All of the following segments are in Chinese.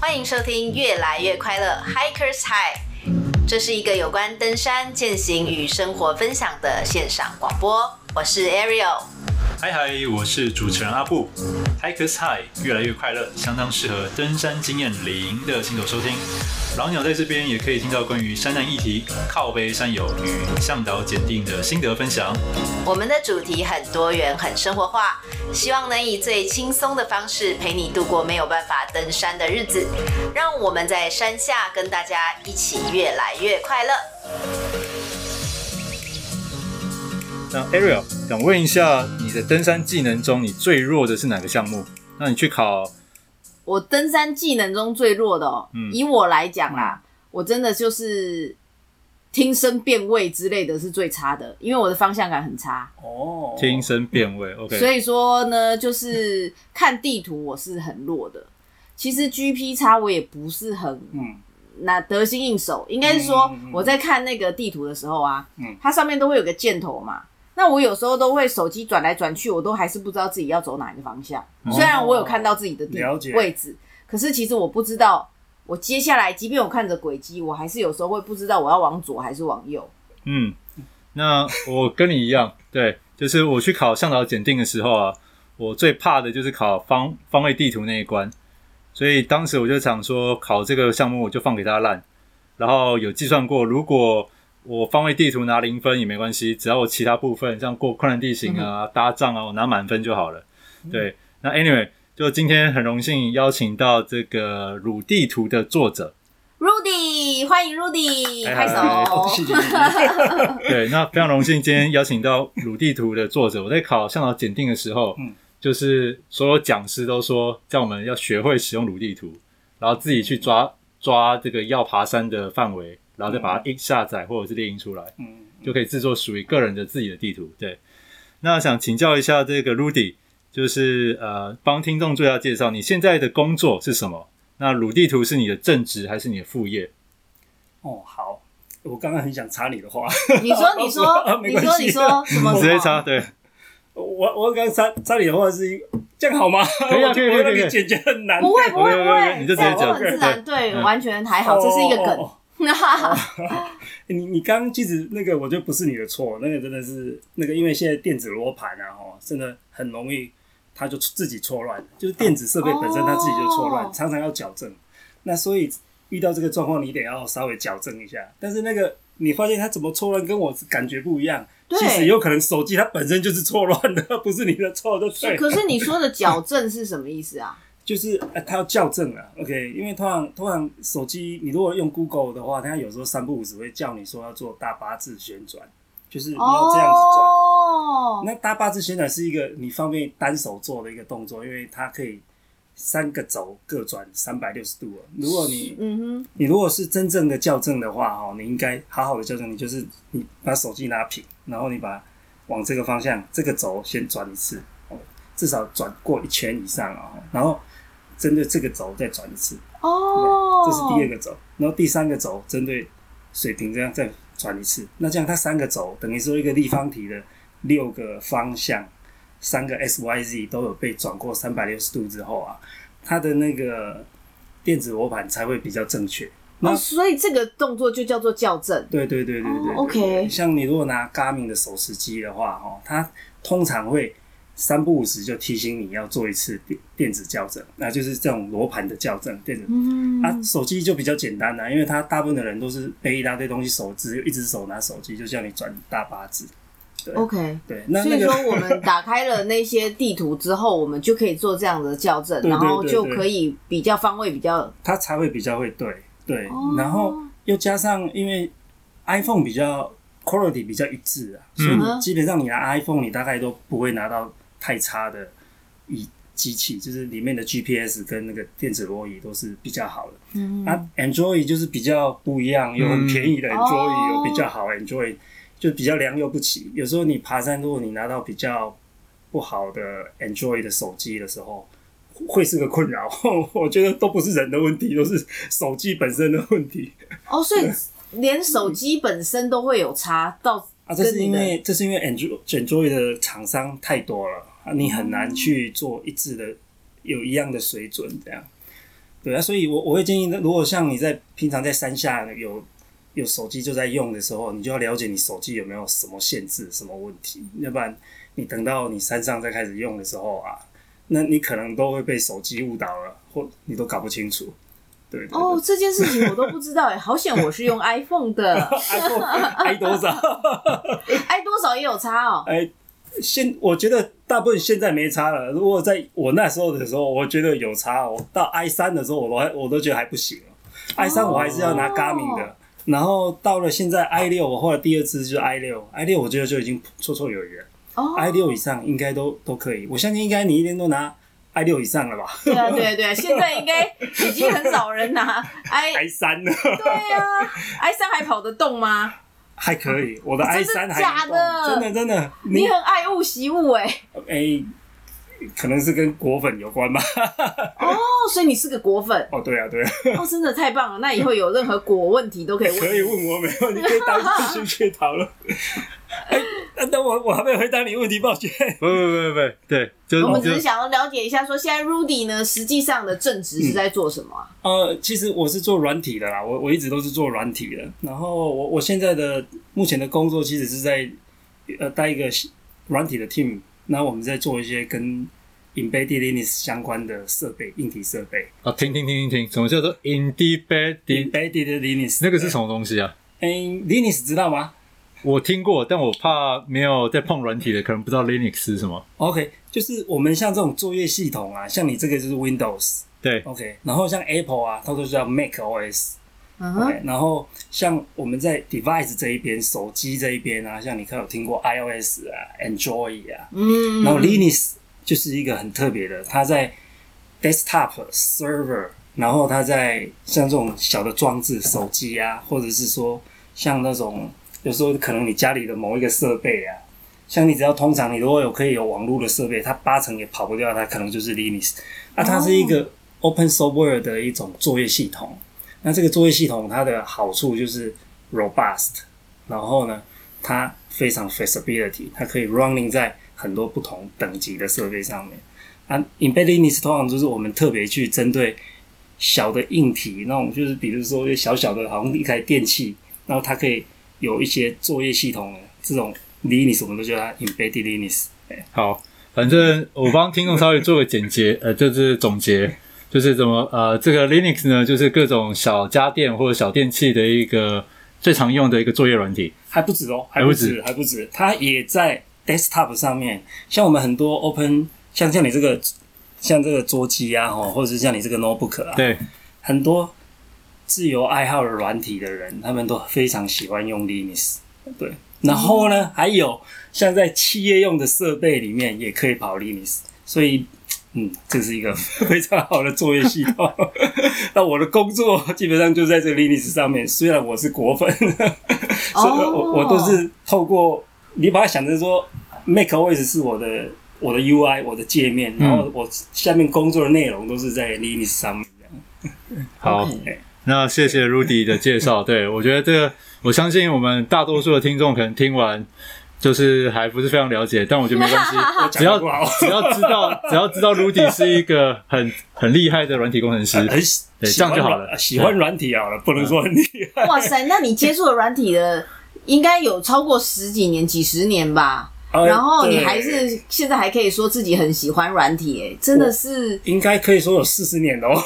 欢迎收听《越来越快乐 Hikers High》，这是一个有关登山、践行与生活分享的线上广播。我是 Ariel。嗨嗨，我是主持人阿布。Hikers High 越来越快乐，相当适合登山经验零的新手收听。老鸟在这边也可以听到关于山难议题、靠背山友与向导检定的心得分享。我们的主题很多元、很生活化，希望能以最轻松的方式陪你度过没有办法登山的日子。让我们在山下跟大家一起越来越快乐。那 Ariel 想问一下，你的登山技能中，你最弱的是哪个项目？那你去考？我登山技能中最弱的哦，嗯、以我来讲啦，嗯、我真的就是听声辨位之类的是最差的，因为我的方向感很差。哦，听声辨位，OK。所以说呢，就是看地图我是很弱的。其实 GP 差我也不是很嗯。那得心应手，应该是说我在看那个地图的时候啊，嗯、它上面都会有个箭头嘛。那我有时候都会手机转来转去，我都还是不知道自己要走哪一个方向。哦、虽然我有看到自己的地位置，可是其实我不知道，我接下来即便我看着轨迹，我还是有时候会不知道我要往左还是往右。嗯，那我跟你一样，对，就是我去考向导检定的时候啊，我最怕的就是考方方位地图那一关。所以当时我就想说，考这个项目我就放给他烂，然后有计算过，如果我方位地图拿零分也没关系，只要我其他部分像过困难地形啊、搭帐啊，我拿满分就好了。对，那 anyway，就今天很荣幸邀请到这个鲁地图的作者 Rudy，欢迎 Rudy，拍手，谢谢。对，那非常荣幸今天邀请到鲁地图的作者。我在考向导检定的时候，嗯，就是所有讲师都说叫我们要学会使用鲁地图，然后自己去抓抓这个要爬山的范围。然后再把它一下载或者是列印出来，嗯，就可以制作属于个人的自己的地图。对，那想请教一下这个 Rudy，就是呃，帮听众做一下介绍，你现在的工作是什么？那鲁地图是你的正职还是你的副业？哦，好，我刚刚很想插你的话，你说，你说，你说，你说，什么？直接插，对，我我刚刚插插你的话是这样好吗？可以啊，可以，可以，可以，简洁很难，不会，不会，不会，你就直接讲，很自然，对，完全还好，这是一个梗。哦、你你刚刚其实那个，我觉得不是你的错，那个真的是那个，因为现在电子罗盘啊，哦，真的很容易，它就自己错乱，就是电子设备本身它自己就错乱，哦、常常要矫正。那所以遇到这个状况，你得要稍微矫正一下。但是那个你发现它怎么错乱，跟我感觉不一样。其实有可能手机它本身就是错乱的，不是你的错，对。是，可是你说的矫正是什么意思啊？就是呃，他要校正啊，OK，因为通常通常手机你如果用 Google 的话，它有时候三不五时会叫你说要做大八字旋转，就是你要这样子转。Oh. 那大八字旋转是一个你方便单手做的一个动作，因为它可以三个轴各转三百六十度。如果你嗯哼，你如果是真正的校正的话，哦，你应该好好的校正。你就是你把手机拿平，然后你把往这个方向这个轴先转一次，哦至少转过一圈以上啊，然后。针对这个轴再转一次，哦，这是第二个轴，然后第三个轴针对水平这样再转一次。那这样它三个轴等于说一个立方体的六个方向，三个 S Y Z 都有被转过三百六十度之后啊，它的那个电子罗盘才会比较正确。那、哦、所以这个动作就叫做校正。对对对对对，，OK。像你如果拿 Garmin 的手持机的话，哦，它通常会。三不五时就提醒你要做一次电电子校正，那就是这种罗盘的校正。电子，嗯、啊，手机就比较简单啦，因为他大部分的人都是背一大堆东西，手只有一只手拿手机，就叫你转大八字。对，OK，对。那所以说，我们 打开了那些地图之后，我们就可以做这样的校正，然后就可以比较方位比较，它才会比较会对对。哦、然后又加上，因为 iPhone 比较 quality 比较一致啊，嗯、所以基本上你拿 iPhone，你大概都不会拿到。太差的仪机器，就是里面的 GPS 跟那个电子罗仪都是比较好的。嗯，那，Android 就是比较不一样，有很便宜的 Android，有比较好 Android，就比较良莠不齐。有时候你爬山，如果你拿到比较不好的 Android 的手机的时候，会是个困扰。我觉得都不是人的问题，都是手机本身的问题。哦，所以连手机本身都会有差到啊？这是因为这是因为 Android Android 的厂商太多了。啊，你很难去做一致的，有一样的水准这样。对啊，所以我我会建议，如果像你在平常在山下有有手机就在用的时候，你就要了解你手机有没有什么限制、什么问题，要不然你等到你山上再开始用的时候啊，那你可能都会被手机误导了，或你都搞不清楚。对，哦，这件事情我都不知道哎，好险我是用 iPhone 的，iPhone i 多少？i 多少也有差哦。哎，现我觉得大部分现在没差了。如果在我那时候的时候，我觉得有差。我到 i 三的时候，我都还我都觉得还不行。i 三我还是要拿 Garmin 的。然后到了现在 i 六，我后来第二次就是 i 六，i 六我觉得就已经绰绰有余了。哦，i 六以上应该都都可以。我相信应该你一天都拿。i 六以上了吧？对啊，对啊，对啊，现在应该已经很少人拿 i i 三了。对啊，i 三还跑得动吗？还可以，我的 i 三还真的真的。你很爱物喜物哎。哎，可能是跟果粉有关吧。哦，所以你是个果粉。哦，对啊，对啊。哦，真的太棒了！那以后有任何果问题都可以问。可以问我，没有，你可以当咨询去讨论。哎，等我，我还没有回答你问题，抱歉。不不不不，对，就是我们只是想要了解一下，说现在 Rudy 呢，实际上的正职是在做什么啊？呃，其实我是做软体的啦，我我一直都是做软体的。然后我我现在的目前的工作其实是在呃带一个软体的 team，那我们在做一些跟 Embedded Linux 相关的设备，硬体设备。啊，停停停停停，什么叫做 Embedded Embedded Linux？那个是什么东西啊？嗯，Linux 知道吗？我听过，但我怕没有在碰软体的，可能不知道 Linux 是什么。OK，就是我们像这种作业系统啊，像你这个就是 Windows，对，OK。然后像 Apple 啊，它都叫 Mac OS，然后像我们在 Device 这一边，手机这一边啊，像你可能有听过 iOS 啊，Android 啊，嗯。然后 Linux 就是一个很特别的，它在 Desktop Server，然后它在像这种小的装置，手机啊，或者是说像那种。有时候可能你家里的某一个设备啊，像你只要通常你如果有可以有网络的设备，它八成也跑不掉，它可能就是 Linux。那它是一个 Open Software 的一种作业系统。那这个作业系统它的好处就是 robust，然后呢，它非常 flexibility，它可以 running 在很多不同等级的设备上面。啊，Embedded Linux 通常就是我们特别去针对小的硬体那种，就是比如说小小的，好像一台电器，然后它可以。有一些作业系统的这种 Linux，我们都叫它 Embedded Linux。好，反正我帮听众稍微做个简洁，呃，就是总结，就是怎么呃，这个 Linux 呢，就是各种小家电或者小电器的一个最常用的一个作业软体。还不止哦，还不止，还不止，它也在 Desktop 上面。像我们很多 Open，像像你这个，像这个桌机啊，哈，或者是像你这个 Notebook 啊，对，很多。自由爱好的软体的人，他们都非常喜欢用 Linux，对。然后呢，嗯、还有像在企业用的设备里面也可以跑 Linux，所以，嗯，这是一个 非常好的作业系统。那我的工作 基本上就在这个 Linux 上面，虽然我是果粉，所以我我都是透过你把它想成说，macOS 是我的我的 UI，我的界面，然后我下面工作的内容都是在 Linux 上面这样。好。那谢谢 Rudy 的介绍，对，我觉得这个，我相信我们大多数的听众可能听完就是还不是非常了解，但我觉得没关系，只要只要知道 只要知道 Rudy 是一个很很厉害的软体工程师，对，这样就好了。喜欢软体好了，不能说很厉害。哇塞，那你接触的软体的应该有超过十几年、几十年吧？然后你还是现在还可以说自己很喜欢软体，哎，真的是应该可以说有四十年了哦。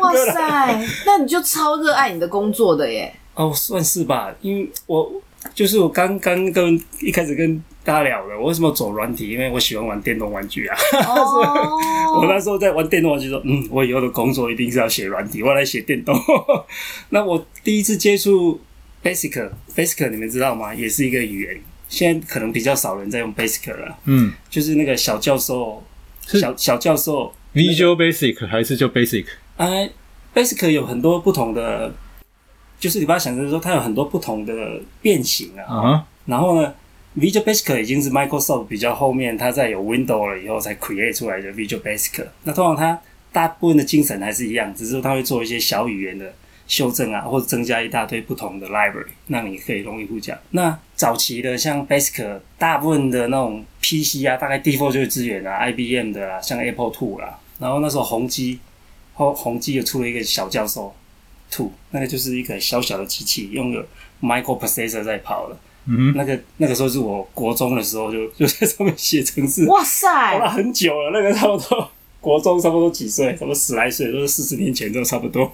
哇塞，那你就超热爱你的工作的耶？哦，算是吧，因为我就是我刚刚跟一开始跟大家聊的，我为什么走软体？因为我喜欢玩电动玩具啊。Oh. 我那时候在玩电动玩具，说嗯，我以后的工作一定是要写软体，我要来写电动。那我第一次接触 Basic，Basic 你们知道吗？也是一个语言。现在可能比较少人在用 Basic 了，嗯，就是那个小教授，小小教授，Visual Basic 还是就 Basic？啊，Basic 有很多不同的，就是你把它想成说，它有很多不同的变形啊。啊、uh-huh. 然后呢，Visual Basic 已经是 Microsoft 比较后面，它在有 Windows 了以后才 create 出来的 Visual Basic。那通常它大部分的精神还是一样，只是说它会做一些小语言的。修正啊，或者增加一大堆不同的 library，让你可以容易呼叫。那早期的像 Basic，大部分的那种 PC 啊，大概 default 就是支援啊，IBM 的啦，像 Apple Two 啦。然后那时候宏基，后宏基又出了一个小教授 Two，那个就是一个小小的机器，用个 microprocessor 在跑了。嗯，那个那个时候是我国中的时候就 就在上面写程式。哇塞，跑了很久了，那个差不多。国中差不多几岁？差不多十来岁，都是四十年前，都差不多。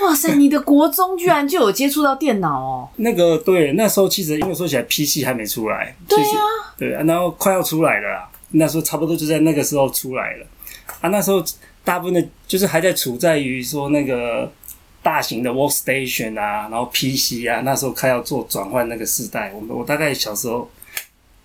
哇塞，你的国中居然就有接触到电脑哦？那个对，那时候其实因为说起来，PC 还没出来。对啊，对啊，然后快要出来了啦。那时候差不多就在那个时候出来了。啊，那时候大部分的，就是还在处在于说那个大型的 workstation 啊，然后 PC 啊，那时候开要做转换那个时代。我我大概小时候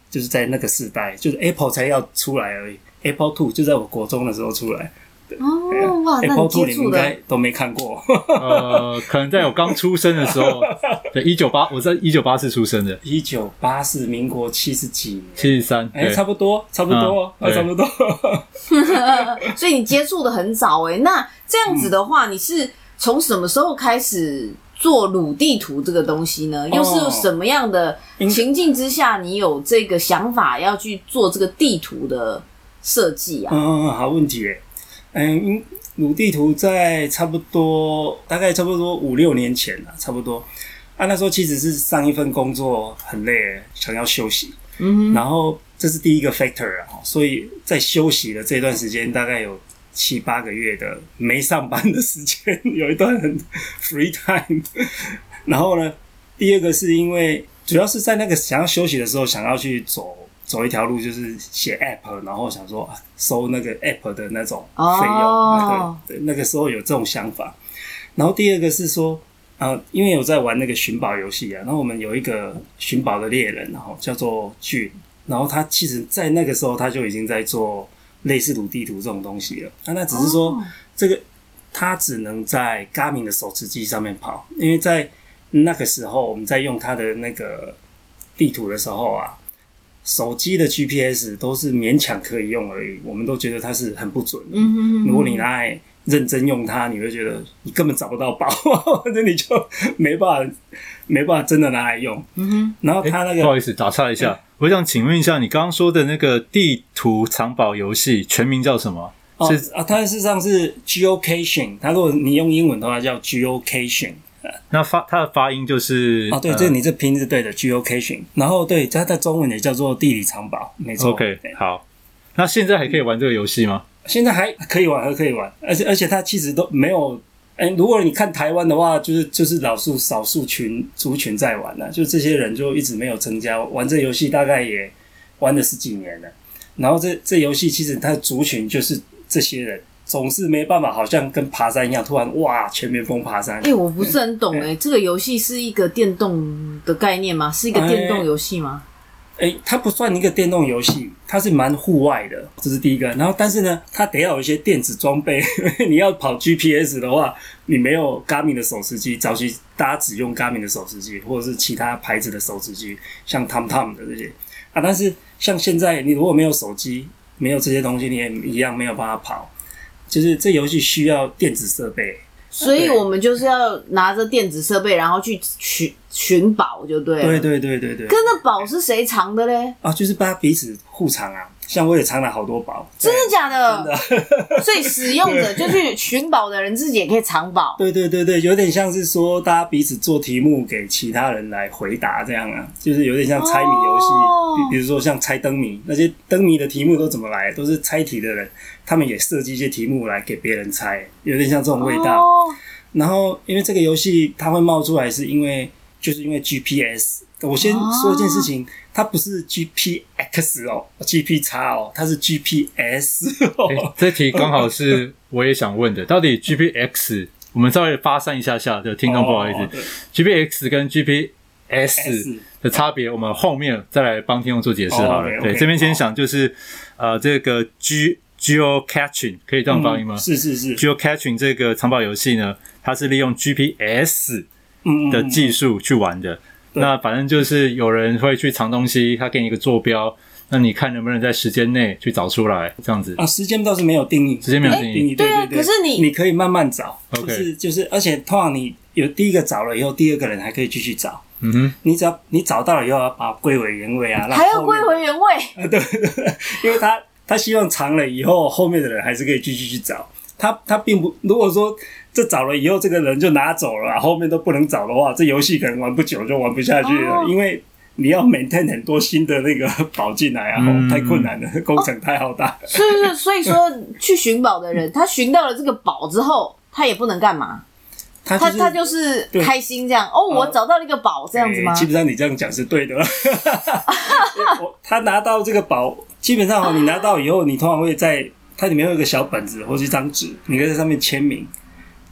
就是在那个时代，就是 Apple 才要出来而已。Apple Two 就在我国中的时候出来。哦，哇，Apple Two 你们应该都没看过。呃，可能在我刚出生的时候，对，一九八，我在一九八四出生的。一九八四，民国七十几年，七十三，哎，差不多，差不多，啊，差不多。所以你接触的很早哎，那这样子的话，你是从什么时候开始做鲁地图这个东西呢？又是什么样的情境之下，你有这个想法要去做这个地图的？设计啊，嗯嗯嗯，好问题诶，嗯，鲁地图在差不多大概差不多五六年前了，差不多。啊，那时候其实是上一份工作很累，想要休息，嗯，然后这是第一个 factor 啊，所以在休息的这段时间，大概有七八个月的没上班的时间，有一段很 free time，然后呢，第二个是因为主要是在那个想要休息的时候，想要去走。走一条路就是写 app，然后想说收那个 app 的那种费用，oh. 对对，那个时候有这种想法。然后第二个是说，呃，因为有在玩那个寻宝游戏啊，然后我们有一个寻宝的猎人，然后叫做俊，然后他其实在那个时候他就已经在做类似鲁地图这种东西了。那那只是说这个它只能在 Garmin 的手持机上面跑，因为在那个时候我们在用它的那个地图的时候啊。手机的 GPS 都是勉强可以用而已，我们都觉得它是很不准的。嗯哼嗯哼。如果你拿来认真用它，你会觉得你根本找不到宝，或者你就没办法，没办法真的拿来用。嗯哼。然后它那个、欸、不好意思打岔一下，欸、我想请问一下，你刚刚说的那个地图藏宝游戏全名叫什么？哦、是啊，它事实上是 Geocaching。它如果你用英文的话叫 Geocaching。那发它的发音就是哦，对，这你这拼音是对的，geocaching。然后对，它在中文也叫做地理藏宝，没错。OK，好。那现在还可以玩这个游戏吗？现在还可以玩，还可以玩。而且而且它其实都没有，哎，如果你看台湾的话，就是就是老数少数群族群在玩了，就这些人就一直没有增加。玩这游戏大概也玩了十几年了。然后这这游戏其实它的族群就是这些人。总是没办法，好像跟爬山一样，突然哇，全面疯爬山。哎、欸，我不是很懂哎、欸，这个游戏是一个电动的概念吗？是一个电动游戏吗？哎、它不算一个电动游戏，它是蛮户外的，这是第一个。然后，但是呢，它得要有一些电子装备。你要跑 GPS 的话，你没有 Garmin 的手持机，早期大家只用 Garmin 的手持机，或者是其他牌子的手持机，像 TomTom 的这些啊。但是像现在，你如果没有手机，没有这些东西，你也一样没有办法跑。就是这游戏需要电子设备，所以我们就是要拿着电子设备，然后去寻寻宝，就对了。对对对对对。可那宝是谁藏的嘞？啊，就是把彼此互藏啊。像我也藏了好多宝，真的假的？真的。所以使用者就去寻宝的人自己也可以藏宝。对对对对，有点像是说大家彼此做题目给其他人来回答这样啊，就是有点像猜谜游戏。比比如说像猜灯谜，那些灯谜的题目都怎么来？都是猜题的人，他们也设计一些题目来给别人猜，有点像这种味道。然后因为这个游戏它会冒出来，是因为就是因为 GPS。我先说一件事情。它不是 G P X 哦，G P X 哦，它是 G P S 哦。欸、这题刚好是我也想问的，到底 G P X 我们稍微发散一下下就听众不好意思、哦、，G P X 跟 G P S 的差别，我们后面再来帮听众做解释好了。哦、okay, 对这边先想就是、哦、呃，这个 G Geo Catching 可以这样发音吗？嗯、是是是，Geo Catching 这个藏宝游戏呢，它是利用 G P S 的技术去玩的。嗯嗯嗯那反正就是有人会去藏东西，他给你一个坐标，那你看能不能在时间内去找出来，这样子啊？时间倒是没有定义，时间没有定义，对对对。可是你你可以慢慢找，OK，就是就是，而且通常你有第一个找了以后，第二个人还可以继续找，嗯哼，你只要你找到了以后，要把它归为原位啊，还要归回原位啊？对，因为他他希望藏了以后，后面的人还是可以继续去找。他他并不，如果说这找了以后这个人就拿走了，后面都不能找的话，这游戏可能玩不久就玩不下去了，哦、因为你要 maintain 很多新的那个 宝进来啊，嗯、太困难了，工程太浩大。是不是？所以说去寻宝的人，他寻到了这个宝之后，他也不能干嘛？他、就是、他他就是开心这样哦，我找到了一个宝这样子吗？基本上你这样讲是对的。他拿到这个宝，基本上你拿到以后，你通常会在它里面有一个小本子或是一张纸，你可以在上面签名。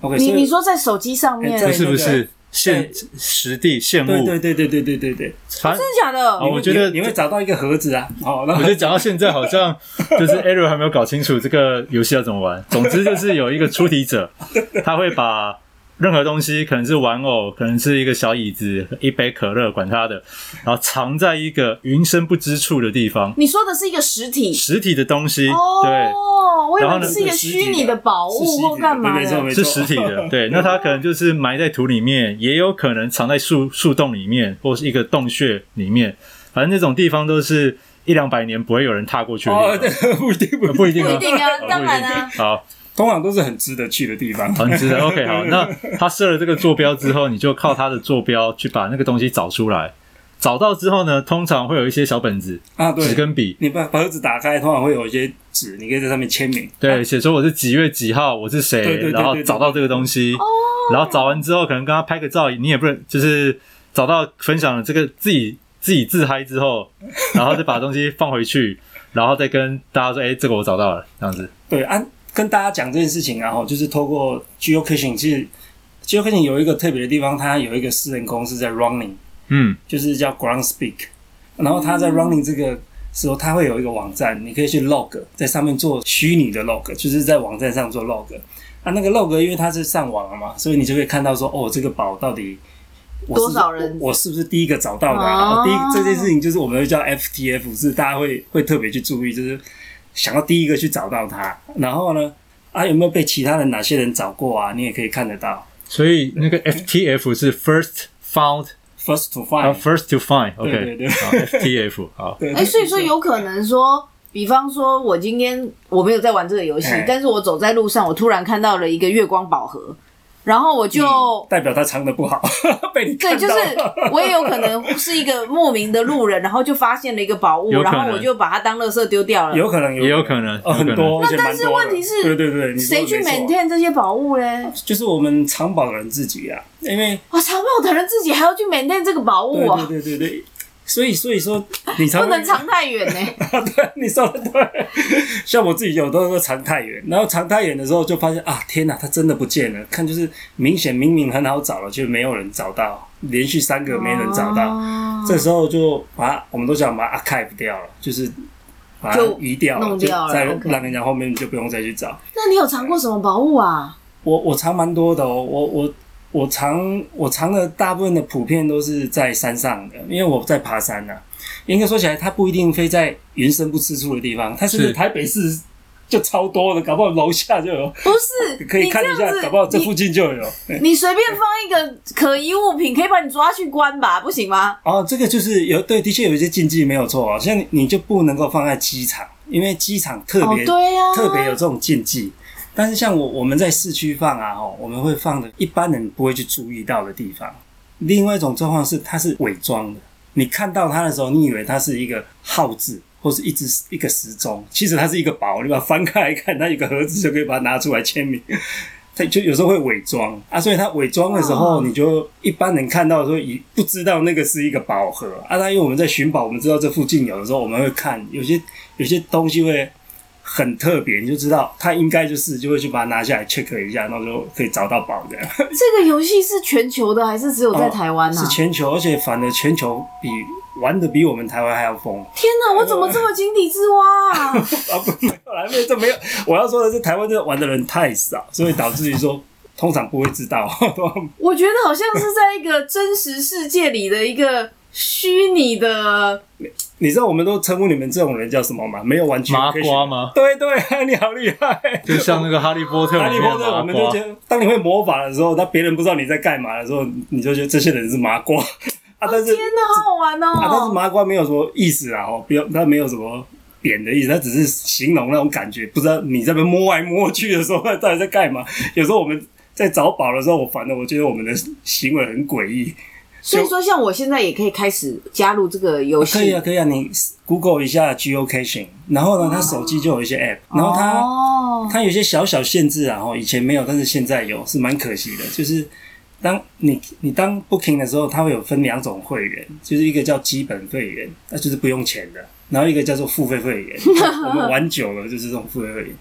OK，你你说在手机上面，不是不是现实地现物？对对对对对对对真的假的？我觉得你会找到一个盒子啊。哦，我觉得讲到现在好像就是 Ariel 还没有搞清楚这个游戏要怎么玩。总之就是有一个出题者，他会把。任何东西可能是玩偶，可能是一个小椅子，一杯可乐，管它的，然后藏在一个云深不知处的地方。你说的是一个实体，实体的东西，哦、对。我以为是一个虚拟的宝物或干嘛的，是实体的。对，那它可能就是埋在土里面，也有可能藏在树树洞里面，或是一个洞穴里面。反正那种地方都是一两百年不会有人踏过去的。哦，对，不一定，不一定，不一定啊，当然啊。好。通常都是很值得去的地方，很值得。OK，好，那他设了这个坐标之后，你就靠他的坐标去把那个东西找出来。找到之后呢，通常会有一些小本子啊，对，纸跟笔。你把盒子打开，通常会有一些纸，你可以在上面签名。对，写说我是几月几号，我是谁，然后找到这个东西。哦然后找完之后，可能跟他拍个照，你也不能就是找到分享了这个自己自己自嗨之后，然后再把东西放回去，然后再跟大家说：“哎，这个我找到了。”这样子。对，按。跟大家讲这件事情，然后就是透过 geocaching，其实 geocaching 有一个特别的地方，它有一个私人公司在 running，嗯，就是叫 Groundspeak，然后它在 running 这个时候，它会有一个网站，你可以去 log，在上面做虚拟的 log，就是在网站上做 log。啊，那个 log 因为它是上网了嘛，所以你就可以看到说，哦，这个宝到底我是多少人我，我是不是第一个找到的？啊？第一这件事情就是我们会叫 FTF，是大家会会特别去注意，就是。想要第一个去找到他，然后呢，啊，有没有被其他人哪些人找过啊？你也可以看得到。所以那个 FTF 是 First Found，First to Find，First to Find，OK，对对对，FTF 好。哎，所以说有可能说，比方说我今天我没有在玩这个游戏，但是我走在路上，我突然看到了一个月光宝盒。然后我就、嗯、代表他藏的不好，被你。对，就是我也有可能是一个莫名的路人，然后就发现了一个宝物，然后我就把它当垃圾丢掉了。有可能，也有可能，很多。那但是问题是，对对对，谁去 maintain 这些宝物嘞？就是我们藏宝的人自己啊，因为哇，藏宝的人自己还要去 maintain 这个宝物啊！对对对对。所以，所以说 你藏不能藏太远呢。对，你说的对。像我自己有的时候藏太远，然后藏太远的时候就发现啊，天哪，它真的不见了。看就是明显明明很好找了，就没有人找到，连续三个没人找到。哦、这时候就把我们都想把它 archive 掉了，就是把它移掉了，就掉了，再让人家后面就不用再去找。那你有藏过什么宝物啊？我我藏蛮多的哦，我我。我藏我藏的大部分的普遍都是在山上的，因为我在爬山呐、啊。应该说起来，它不一定非在云深不知处的地方，它是台北市就超多的，搞不好楼下就有。不是，可以看一下，搞不好这附近就有。你随便放一个可疑物品，可以把你抓去关吧？不行吗？哦，这个就是有对，的确有一些禁忌，没有错啊。像你就不能够放在机场，因为机场特别、哦对啊、特别有这种禁忌。但是像我我们在市区放啊，吼，我们会放的一般人不会去注意到的地方。另外一种状况是，它是伪装的。你看到它的时候，你以为它是一个号字，或是一只一个时钟，其实它是一个宝。你把它翻开来看，它有个盒子，就可以把它拿出来签名。它就有时候会伪装啊，所以它伪装的时候，你就一般人看到的时候，也不知道那个是一个宝盒啊。那因为我们在寻宝，我们知道这附近有的时候，我们会看有些有些东西会。很特别，你就知道他应该就是，就会去把它拿下来 check 一下，然后就可以找到宝的。这个游戏是全球的还是只有在台湾呢？啊？是全球，而且反而全球比玩的比我们台湾还要疯。天哪，我怎么这么井底之蛙啊？啊不，没有啦，没有，这没有。我要说的是，台湾这玩的人太少，所以导致于说通常不会知道。我觉得好像是在一个真实世界里的一个虚拟的。你知道我们都称呼你们这种人叫什么吗？没有完全麻瓜吗？对对，你好厉害！就像那个哈利波特，哈利波特，我们就觉得，当你会魔法的时候，那别人不知道你在干嘛的时候，你就觉得这些人是麻瓜 啊。但是天哪，好好玩哦！啊，但是麻瓜没有什么意思啊，哦，不要，他没有什么，贬的意思，它只是形容那种感觉。不知道你在那边摸来摸去的时候，到底在干嘛？有时候我们在找宝的时候，我反正我觉得我们的行为很诡异。所以说，像我现在也可以开始加入这个游戏。可以啊，可以啊，你 Google 一下 Geocaching，然后呢，它手机就有一些 App，然后它、哦、它有些小小限制啊，然后以前没有，但是现在有，是蛮可惜的。就是当你你当 Booking 的时候，它会有分两种会员，就是一个叫基本会员，那就是不用钱的，然后一个叫做付费会员，我们玩久了就是这种付费会员。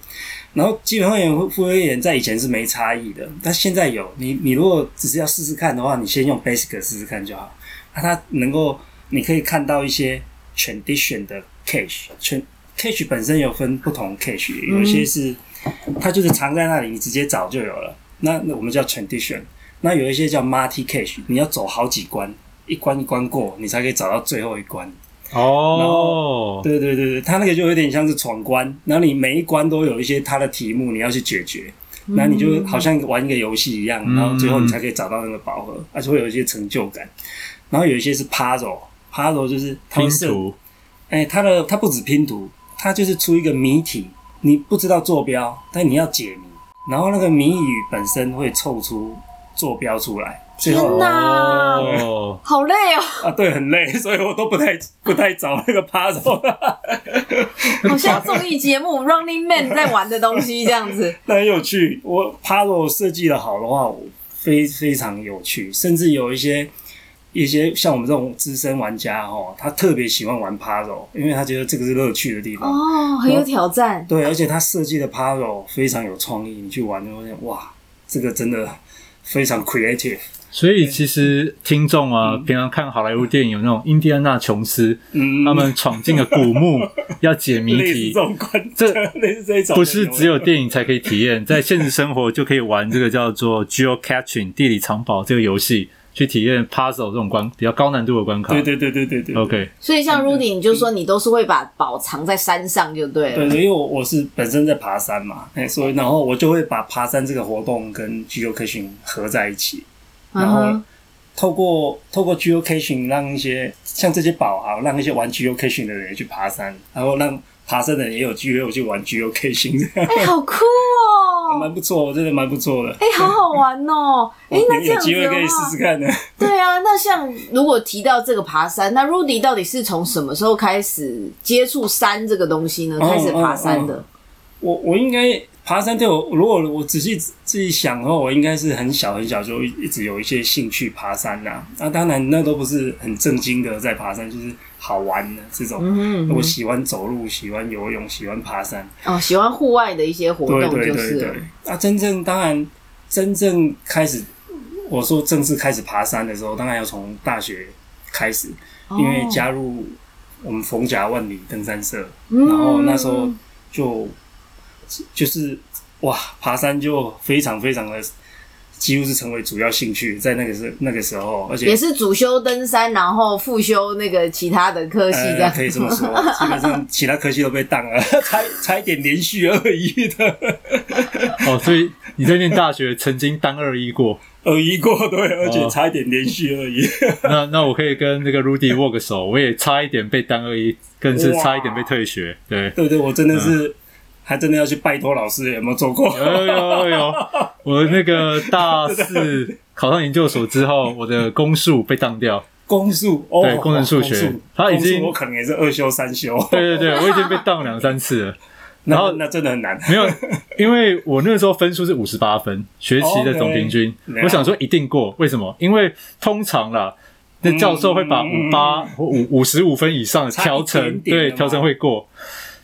然后基本会员、付费会员在以前是没差异的，但现在有。你你如果只是要试试看的话，你先用 Basic 试试看就好。那、它能够，你可以看到一些 Tradition 的 Cache。全 Cache 本身有分不同 Cache，有一些是它就是藏在那里，你直接找就有了。那那我们叫 Tradition。那有一些叫 Multi Cache，你要走好几关，一关一关过，你才可以找到最后一关。哦，对对对对，它那个就有点像是闯关，然后你每一关都有一些它的题目，你要去解决，那你就好像玩一个游戏一样，然后最后你才可以找到那个宝盒，而且会有一些成就感。然后有一些是 puzzle，puzzle 就是拼图，哎，它的它不止拼图，它就是出一个谜题，你不知道坐标，但你要解谜，然后那个谜语本身会凑出坐标出来。天哪，哦、好累哦！啊，对，很累，所以我都不太不太找那个 puzzle。好像综艺节目 Running Man 在玩的东西这样子。那很有趣，我 puzzle 设计的好的话，非非常有趣，甚至有一些一些像我们这种资深玩家哦，他特别喜欢玩 puzzle，因为他觉得这个是乐趣的地方哦，很有挑战。对，而且他设计的 puzzle 非常有创意，你去玩就会发现哇，这个真的非常 creative。所以其实听众啊，嗯、平常看好莱坞电影有那种印第安纳琼斯，嗯、他们闯进了古墓 要解谜题，这种这 不是只有电影才可以体验，在现实生活就可以玩这个叫做 Geo Catching 地理藏宝这个游戏，去体验 Puzzle 这种关比较高难度的关卡。对对对对对对。OK。所以像 Rudy，你就说你都是会把宝藏在山上就对了。对，因为我我是本身在爬山嘛，所以然后我就会把爬山这个活动跟 Geocaching 合在一起。然后透过透过 geocaching 让一些像这些宝啊，让一些玩 geocaching 的人也去爬山，然后让爬山的人也有机会去玩 geocaching。哎、欸，好酷哦！蛮不错，真的蛮不错的。哎、欸，好好玩哦！哎、欸，那有机会可以试试看呢。对啊，那像如果提到这个爬山，那 Rudy 到底是从什么时候开始接触山这个东西呢？开始爬山的？哦哦哦、我我应该。爬山对我，如果我仔细自己想的话，我应该是很小很小就一直有一些兴趣爬山呐。那当然，那都不是很正经的在爬山，就是好玩的这种。嗯嗯。我喜欢走路，喜欢游泳，喜欢爬山。哦，喜欢户外的一些活动，就是。对对对对。啊，真正当然，真正开始，我说正式开始爬山的时候，当然要从大学开始，因为加入我们逢甲万里登山社，然后那时候就。就是哇，爬山就非常非常的，几乎是成为主要兴趣，在那个时那个时候，而且也是主修登山，然后副修那个其他的科系，这样、呃、可以这么说。基本上其他科系都被当了，差差一点连续二一的。哦，所以你在念大学曾经当二一过，二一过对，而且差一点连续二一。哦、那那我可以跟那个 Rudy 握个手，我也差一点被当二一，更是差一点被退学。对对对，我真的是。嗯还真的要去拜托老师，有没有做过？有有有有，我那个大四考上研究所之后，我的公数被当掉。公数哦，对，工程数学，他已经我可能也是二修三修。对对对，我已经被当两三次了。然后那真的很难，没有，因为我那个时候分数是五十八分，学期的总平均。我想说一定过，为什么？因为通常啦，那教授会把五八或五五十五分以上的调成，对，调成会过。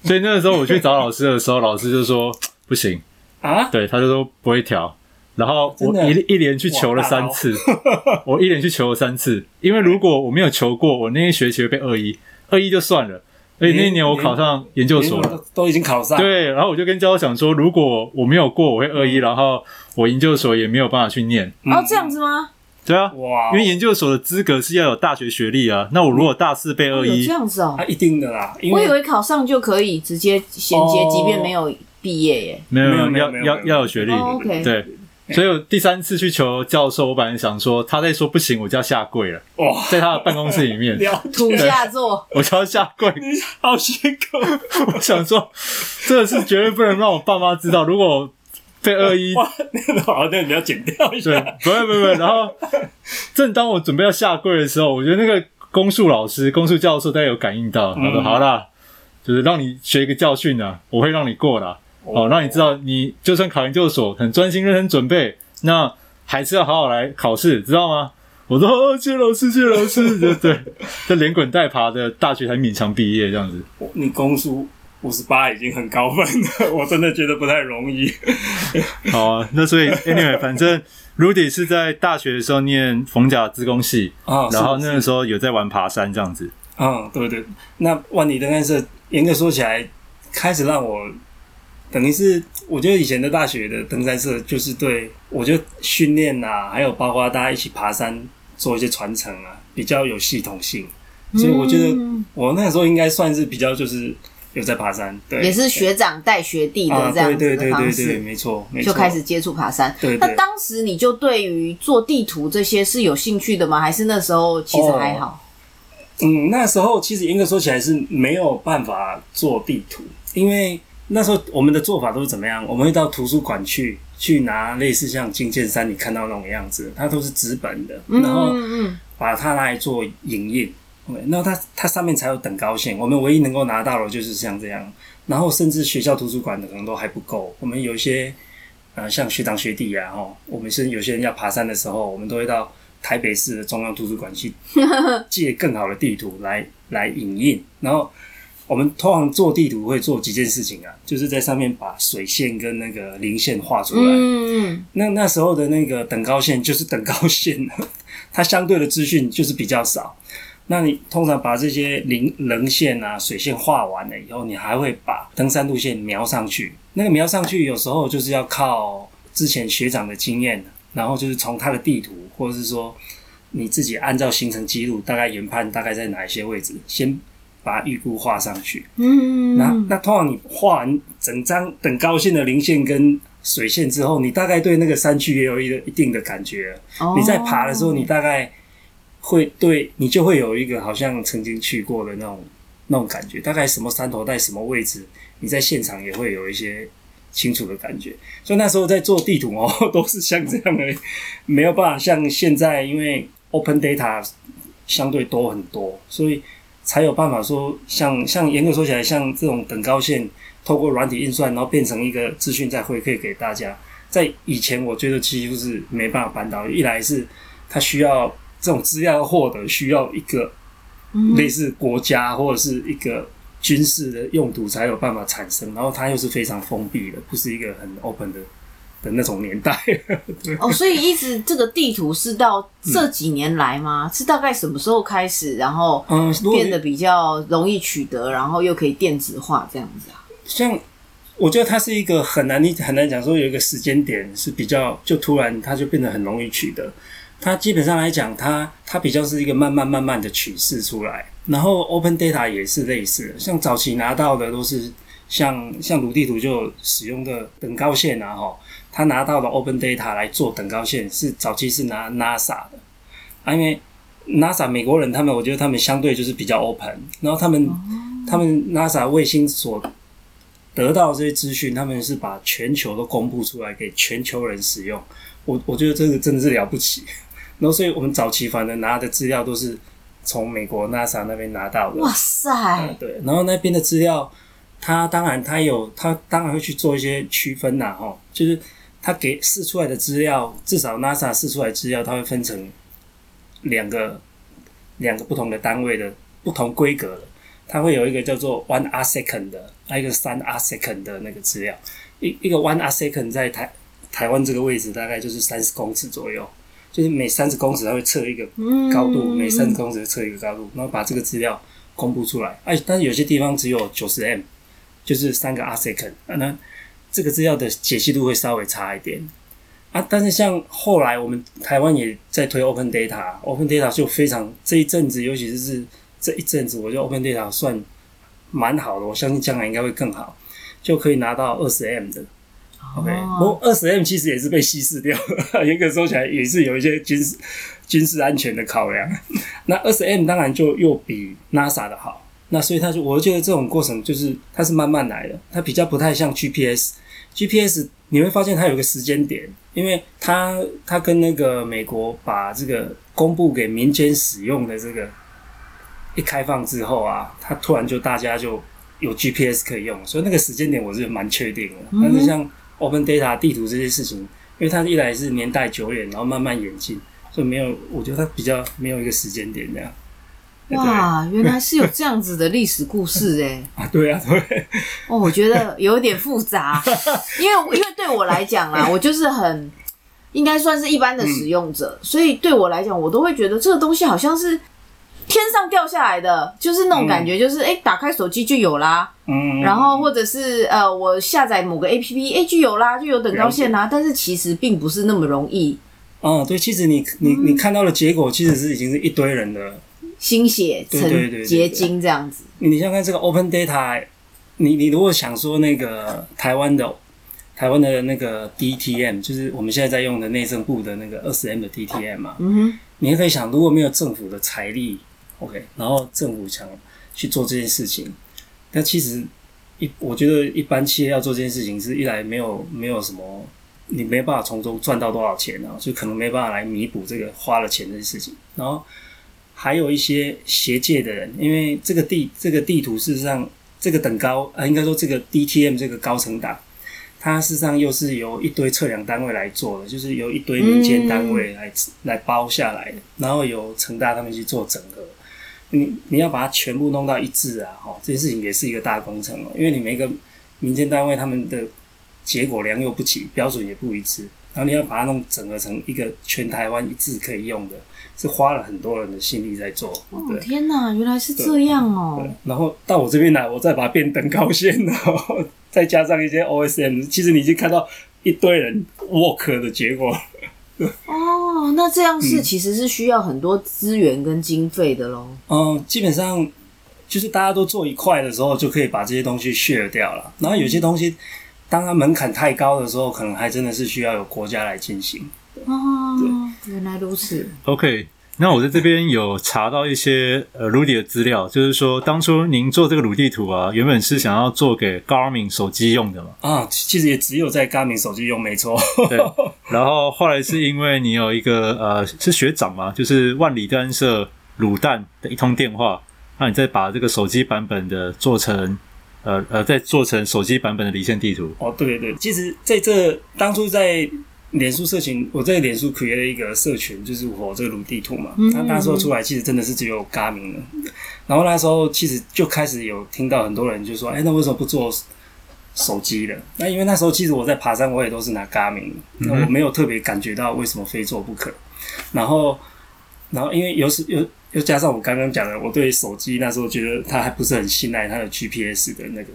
所以那个时候我去找老师的时候，老师就说不行啊，对，他就说不会调。然后我一一连去求了三次，我一连去求了三次，因为如果我没有求过，我那一学期会被二一，二一就算了。所以那一年我考上研究所了，都已经考上。对，然后我就跟教授讲说，如果我没有过，我会二一，然后我研究所也没有办法去念。哦，这样子吗？对啊，哇！因为研究所的资格是要有大学学历啊。那我如果大四被二一，这样子哦，一定的啦。我以为考上就可以直接衔接，即便没有毕业耶。没有没有，要要要有学历。OK，对，所以我第三次去求教授，我本来想说他在说不行，我就要下跪了。哇，在他的办公室里面 土下座，我就要下跪。你好辛苦，我想说，这个是绝对不能让我爸妈知道。如果被恶意，哇，那个好，那你要剪掉一下。对，不会不会。然后正当我准备要下跪的时候，我觉得那个公数老师、公数教授大概有感应到，他说：“好啦，就是让你学一个教训啊，我会让你过啦。哦，让你知道，你就算考研究所很专心认真准备，那还是要好好来考试，知道吗？”我说：“哦，谢谢老师，谢谢老师。”对对，这连滚带爬的大学才勉强毕业这样子。你公数。五十八已经很高分了，我真的觉得不太容易。好啊，那所以 anyway，反正 Rudy 是在大学的时候念逢甲自工系啊，然后那个时候有在玩爬山这样子。嗯，对对。那万里登山社严格说起来，开始让我等于是，我觉得以前的大学的登山社就是对我觉得训练啊，还有包括大家一起爬山做一些传承啊，比较有系统性。所以我觉得我那个时候应该算是比较就是。有在爬山，对，也是学长带学弟的这样子的方式，对对对，没错，没错，就开始接触爬山。对，那当时你就对于做地图这些是有兴趣的吗？还是那时候其实还好？嗯，那时候其实严格说起来是没有办法做地图，因为那时候我们的做法都是怎么样？我们会到图书馆去，去拿类似像金剑山你看到那种样子，它都是纸本的，然后把它拿来做影印。那它它上面才有等高线，我们唯一能够拿到的就是像这样，然后甚至学校图书馆的可能都还不够。我们有一些呃，像学长学弟啊，哈，我们是有些人要爬山的时候，我们都会到台北市的中央图书馆去 借更好的地图来来影印。然后我们通常做地图会做几件事情啊，就是在上面把水线跟那个零线画出来。嗯，那那时候的那个等高线就是等高线，它相对的资讯就是比较少。那你通常把这些零棱线啊、水线画完了以后，你还会把登山路线描上去。那个描上去有时候就是要靠之前学长的经验，然后就是从他的地图，或者是说你自己按照行程记录，大概研判大概在哪一些位置，先把预估画上去。嗯，那那通常你画完整张等高线的零线跟水线之后，你大概对那个山区也有一个一定的感觉。哦，你在爬的时候，你大概。会对你就会有一个好像曾经去过的那种那种感觉，大概什么山头在什么位置，你在现场也会有一些清楚的感觉。所以那时候在做地图哦，都是像这样的，没有办法像现在，因为 open data 相对多很多，所以才有办法说像像严格说起来，像这种等高线透过软体运算，然后变成一个资讯再回馈给大家。在以前，我觉得几乎是没办法办到，一来是它需要。这种资料获得需要一个类似国家或者是一个军事的用途才有办法产生，然后它又是非常封闭的，不是一个很 open 的的那种年代。哦，所以一直这个地图是到这几年来吗？嗯、是大概什么时候开始，然后变得比较容易取得，然后又可以电子化这样子啊？像我觉得它是一个很难，你很难讲说有一个时间点是比较就突然它就变得很容易取得。它基本上来讲，它它比较是一个慢慢慢慢的取势出来，然后 Open Data 也是类似的，像早期拿到的都是像像鲁地图就使用的等高线啊，哈，他拿到的 Open Data 来做等高线是早期是拿 NASA 的，啊，因为 NASA 美国人他们，我觉得他们相对就是比较 open，然后他们他们 NASA 卫星所得到这些资讯，他们是把全球都公布出来给全球人使用，我我觉得这个真的是了不起。然后，所以我们早期反正拿的资料都是从美国 NASA 那边拿到的。哇塞！嗯，对，然后那边的资料，他当然他有，他当然会去做一些区分呐，哈，就是他给试出来的资料，至少 NASA 试出来资料，它会分成两个两个不同的单位的不同规格的，它会有一个叫做 one arcsecond 的，还有一个三 arcsecond 的那个资料，一一个 one arcsecond 在台台湾这个位置大概就是三十公尺左右。就是每三十公尺，它会测一个高度，嗯、每三十公尺测一个高度，然后把这个资料公布出来。哎，但是有些地方只有九十 m，就是三个 arcsecond，那这个资料的解析度会稍微差一点啊。但是像后来我们台湾也在推 open data，open data 就非常这一阵子，尤其是这一阵子，我觉得 open data 算蛮好的。我相信将来应该会更好，就可以拿到二十 m 的。OK，不过二十 M 其实也是被稀释掉了，严格说起来也是有一些军事军事安全的考量。那二十 M 当然就又比 NASA 的好，那所以他就我觉得这种过程就是它是慢慢来的，它比较不太像 GPS。GPS 你会发现它有个时间点，因为它它跟那个美国把这个公布给民间使用的这个一开放之后啊，它突然就大家就有 GPS 可以用，所以那个时间点我是蛮确定的。嗯、但是像 Open Data 地图这些事情，因为它一来是年代久远，然后慢慢演进，所以没有，我觉得它比较没有一个时间点这样。哇，原来是有这样子的历史故事哎！啊，对啊，对。哦，我觉得有点复杂，因为因为对我来讲啊，我就是很应该算是一般的使用者，嗯、所以对我来讲，我都会觉得这个东西好像是天上掉下来的，就是那种感觉，就是哎、打开手机就有啦。嗯。然后或者是呃，我下载某个 APP，哎、欸，就有啦，就有等高线啦。但是其实并不是那么容易。哦，对，其实你你你看到的结果，其实是已经是一堆人的。心血成结晶这样子。你想看这个 Open Data，你你如果想说那个台湾的台湾的那个 DTM，就是我们现在在用的内政部的那个二十 M 的 DTM 嘛，嗯哼，你也可以想，如果没有政府的财力，OK，然后政府想去做这件事情，但其实一我觉得一般企业要做这件事情，是一来没有没有什么，你没办法从中赚到多少钱啊，就可能没办法来弥补这个花了钱的事情，然后。还有一些学界的人，因为这个地这个地图事实上这个等高啊，应该说这个 DTM 这个高程档，它事实上又是由一堆测量单位来做的，就是由一堆民间单位来、来包下来，然后由成大他们去做整合。你你要把它全部弄到一致啊，哈，这件事情也是一个大工程哦，因为你每个民间单位他们的结果良莠不齐，标准也不一致，然后你要把它弄整合成一个全台湾一致可以用的。是花了很多人的心力在做。哦天哪，原来是这样哦！然后到我这边来，我再把它变等高线，然 后再加上一些 OSM，其实你已经看到一堆人 work 的结果。哦，那这样是其实是需要很多资源跟经费的喽。嗯，基本上就是大家都做一块的时候，就可以把这些东西 share 掉了。然后有些东西，当它门槛太高的时候，可能还真的是需要有国家来进行。哦，原来如此。OK，那我在这边有查到一些呃鲁迪的资料，就是说当初您做这个鲁地图啊，原本是想要做给 Garmin 手机用的嘛？啊，其实也只有在 Garmin 手机用，没错。对。然后后来是因为你有一个呃是学长嘛，就是万里单社卤蛋的一通电话，那你再把这个手机版本的做成呃呃再做成手机版本的离线地图。哦，对对对，其实在这当初在。脸书社群，我在脸书 create 了一个社群，就是我这个鲁地图嘛。那、嗯、那时候出来，其实真的是只有 Garmin 了。然后那时候其实就开始有听到很多人就说：“哎、欸，那为什么不做手机了？”那因为那时候其实我在爬山，我也都是拿 Garmin，那我没有特别感觉到为什么非做不可。然后，然后因为有时有又加上我刚刚讲的，我对手机那时候觉得它还不是很信赖它的 GPS 的那个。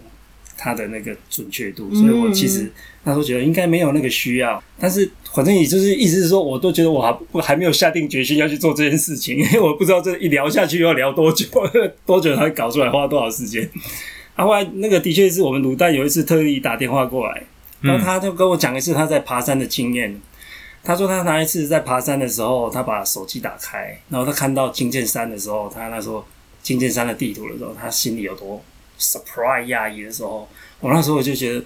它的那个准确度，所以我其实那时候觉得应该没有那个需要，但是反正也就是意思是说，我都觉得我还我还没有下定决心要去做这件事情，因为我不知道这一聊下去要聊多久，多久才会搞出来，花多少时间。啊，后来那个的确是我们卤蛋有一次特意打电话过来，然后他就跟我讲一次他在爬山的经验。他说他那一次在爬山的时候，他把手机打开，然后他看到金剑山的时候，他那时候金剑山的地图的时候，他心里有多 surprise 压抑的时候，我那时候我就觉得，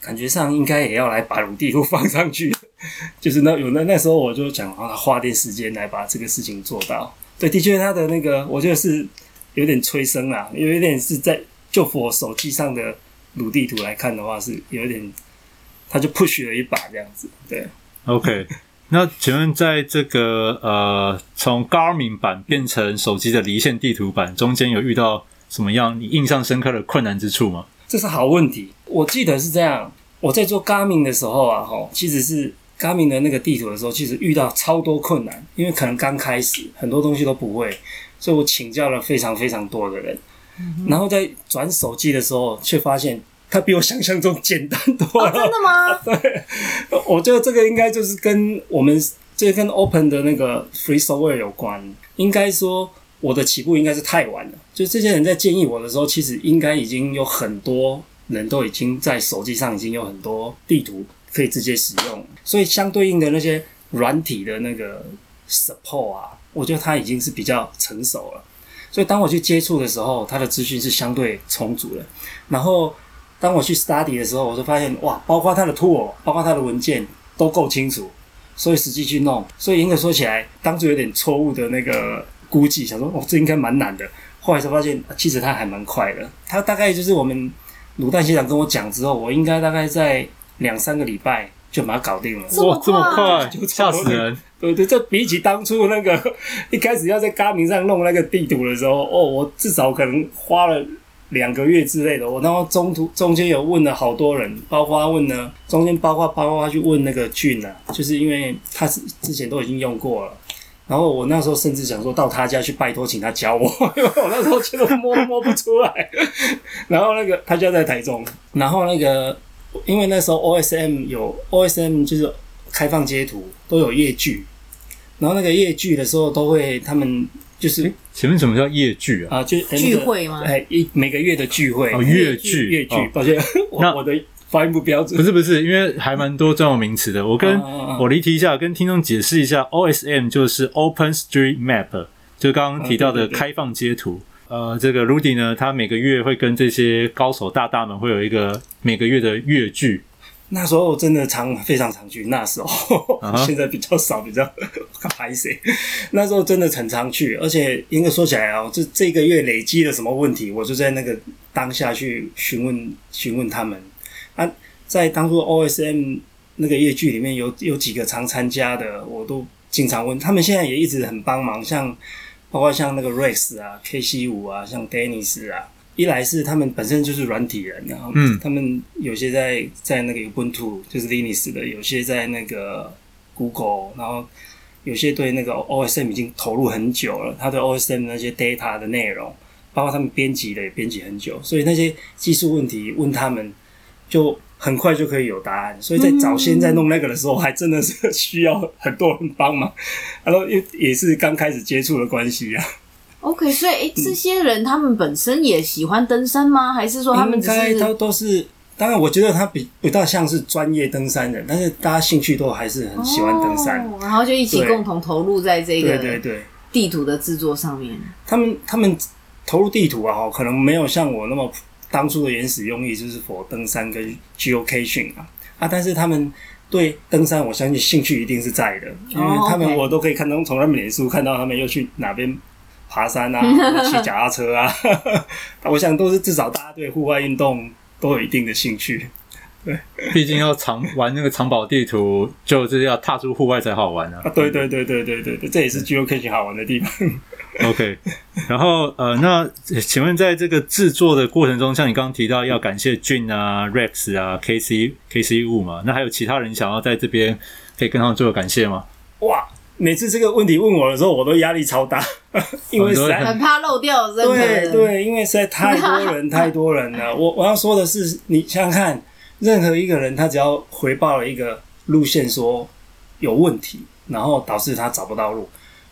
感觉上应该也要来把鲁地图放上去，就是那有那那时候我就想啊，花点时间来把这个事情做到。对，的确他的那个，我觉得是有点催生啦，有一点是在就我手机上的鲁地图来看的话，是有一点，他就 push 了一把这样子。对，OK，那请问在这个呃，从 Garmin 版变成手机的离线地图版中间有遇到？什么样你印象深刻的困难之处吗？这是好问题。我记得是这样，我在做 Garmin 的时候啊，吼，其实是 Garmin 的那个地图的时候，其实遇到超多困难，因为可能刚开始很多东西都不会，所以我请教了非常非常多的人。嗯、然后在转手机的时候，却发现它比我想象中简单多了。哦、真的吗？对，我觉得这个应该就是跟我们这跟 Open 的那个 Free Software 有关，应该说。我的起步应该是太晚了，就这些人在建议我的时候，其实应该已经有很多人都已经在手机上已经有很多地图可以直接使用，所以相对应的那些软体的那个 support 啊，我觉得它已经是比较成熟了。所以当我去接触的时候，它的资讯是相对充足的。然后当我去 study 的时候，我就发现哇，包括它的 tool，包括它的文件都够清楚，所以实际去弄。所以严格说起来，当初有点错误的那个估计，想说哦，这应该蛮难的。后来才发现，其实他还蛮快的。他大概就是我们卤蛋学长跟我讲之后，我应该大概在两三个礼拜就把它搞定了。哇，这么快，吓死人！对对，这比起当初那个一开始要在 Garmin 上弄那个地图的时候，哦，我至少可能花了两个月之类的。我然后中途中间有问了好多人，包括问呢，中间包括包括他去问那个俊啊，就是因为他是之前都已经用过了。然后我那时候甚至想说到他家去拜托，请他教我，因为我那时候真的摸摸不出来。然后那个他家在台中，然后那个因为那时候 OSM 有 OSM 就是开放街图都有夜剧，然后那个夜剧的时候都会他们就是前面什么叫夜剧啊？啊，就、那个、聚会吗？哎，一每个月的聚会哦，月聚月聚，抱歉，那 我的。发音不标准，不是不是，因为还蛮多专有名词的。我跟、啊、我离题一下，跟听众解释一下，OSM 就是 Open Street Map，就刚刚提到的开放街图。啊、对对对呃，这个 Rudy 呢，他每个月会跟这些高手大大们会有一个每个月的月聚。那时候真的常非常常去，那时候、啊、现在比较少，比较 拍谁？那时候真的很常去，而且应该说起来哦，这这个月累积了什么问题，我就在那个当下去询问询问他们。啊，在当初 OSM 那个夜剧里面有有几个常参加的，我都经常问他们。现在也一直很帮忙，像包括像那个 Rex 啊、KC 五啊、像 Dennis 啊，一来是他们本身就是软体人，然后他们有些在在那个 Ubuntu 就是 Linux 的，有些在那个 Google，然后有些对那个 OSM 已经投入很久了，他对 OSM 那些 data 的内容，包括他们编辑的也编辑很久，所以那些技术问题问他们。就很快就可以有答案，所以在早先在弄那个的时候，还真的是需要很多人帮忙。然后也也是刚开始接触的关系啊。OK，所以这些人他们本身也喜欢登山吗？还是说他们应该都都是？当然，我觉得他比不大像是专业登山人，但是大家兴趣都还是很喜欢登山，哦、然后就一起共同投入在这个对对对地图的制作上面。他们他们投入地图啊，可能没有像我那么。当初的原始用意就是 for 登山跟 geocaching 啊啊！但是他们对登山，我相信兴趣一定是在的，因为他们我都可以看到从他们脸书看到他们又去哪边爬山啊，骑脚踏车啊，我想都是至少大家对户外运动都有一定的兴趣。对，毕竟要长玩那个藏宝地图，就是要踏出户外才好玩啊！啊，对对对对对对对，这也是 geocaching 好玩的地方。OK，然后呃，那请问在这个制作的过程中，像你刚刚提到要感谢 Jun 啊、Rex 啊、KC KC 五嘛，那还有其他人想要在这边可以跟他们做个感谢吗？哇，每次这个问题问我的时候，我都压力超大，因为实在很怕漏掉任何人。对对，因为实在太多人太多人了。我我要说的是，你想想看，任何一个人他只要回报了一个路线说有问题，然后导致他找不到路。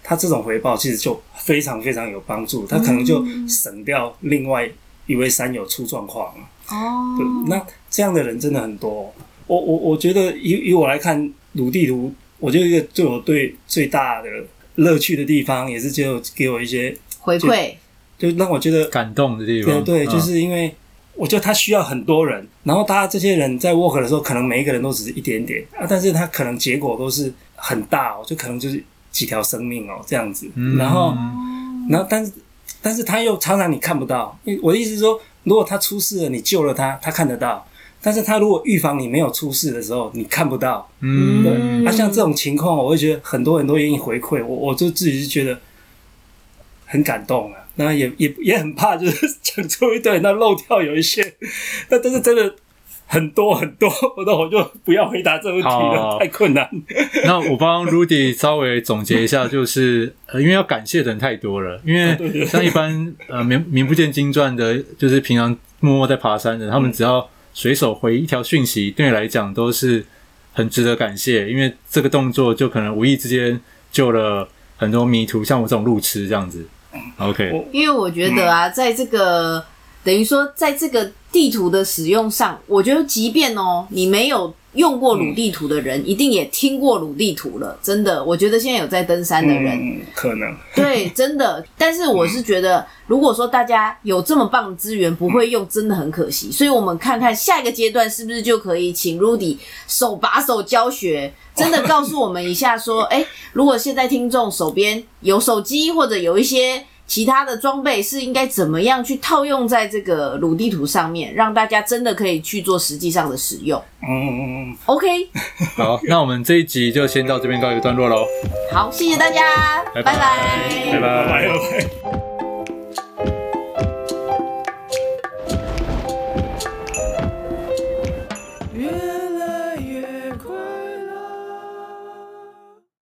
他这种回报其实就非常非常有帮助，他可能就省掉另外一位山友出状况了。哦，对，那这样的人真的很多。我我我觉得以以我来看，鲁地图，我觉得一个对我对最大的乐趣的地方，也是就给我一些回馈，就让我觉得感动的地方。对对，就是因为我觉得他需要很多人，然后大家这些人在 work 的时候，可能每一个人都只是一点点啊，但是他可能结果都是很大哦，就可能就是。几条生命哦，这样子，然后，然后，但是，但是他又常常你看不到。我的意思是说，如果他出事了，你救了他，他看得到；但是他如果预防你没有出事的时候，你看不到。嗯，对。那、啊、像这种情况，我会觉得很多人都愿意回馈我，我就自己是觉得很感动啊。那也也也很怕，就是讲出一堆，那漏掉有一些，那但是真的。很多很多，那我就不要回答这个问题了，好好太困难。那我帮 Rudy 稍微总结一下，就是呃，因为要感谢的人太多了，因为 像一般呃名名不见经传的，就是平常默默在爬山的，他们只要随手回一条讯息，对你来讲都是很值得感谢，因为这个动作就可能无意之间救了很多迷途，像我这种路痴这样子。OK，因为我觉得啊，在这个。等于说在这个地图的使用上，我觉得即便哦，你没有。用过鲁地图的人，嗯、一定也听过鲁地图了，真的。我觉得现在有在登山的人，嗯、可能对，真的。但是我是觉得，如果说大家有这么棒的资源不会用，真的很可惜。所以我们看看下一个阶段是不是就可以请 Rudy 手把手教学，真的告诉我们一下，说，哎、欸，如果现在听众手边有手机或者有一些。其他的装备是应该怎么样去套用在这个鲁地图上面，让大家真的可以去做实际上的使用。嗯嗯嗯。OK。好，那我们这一集就先到这边告一个段落喽。好，谢谢大家，拜拜，拜拜。拜拜。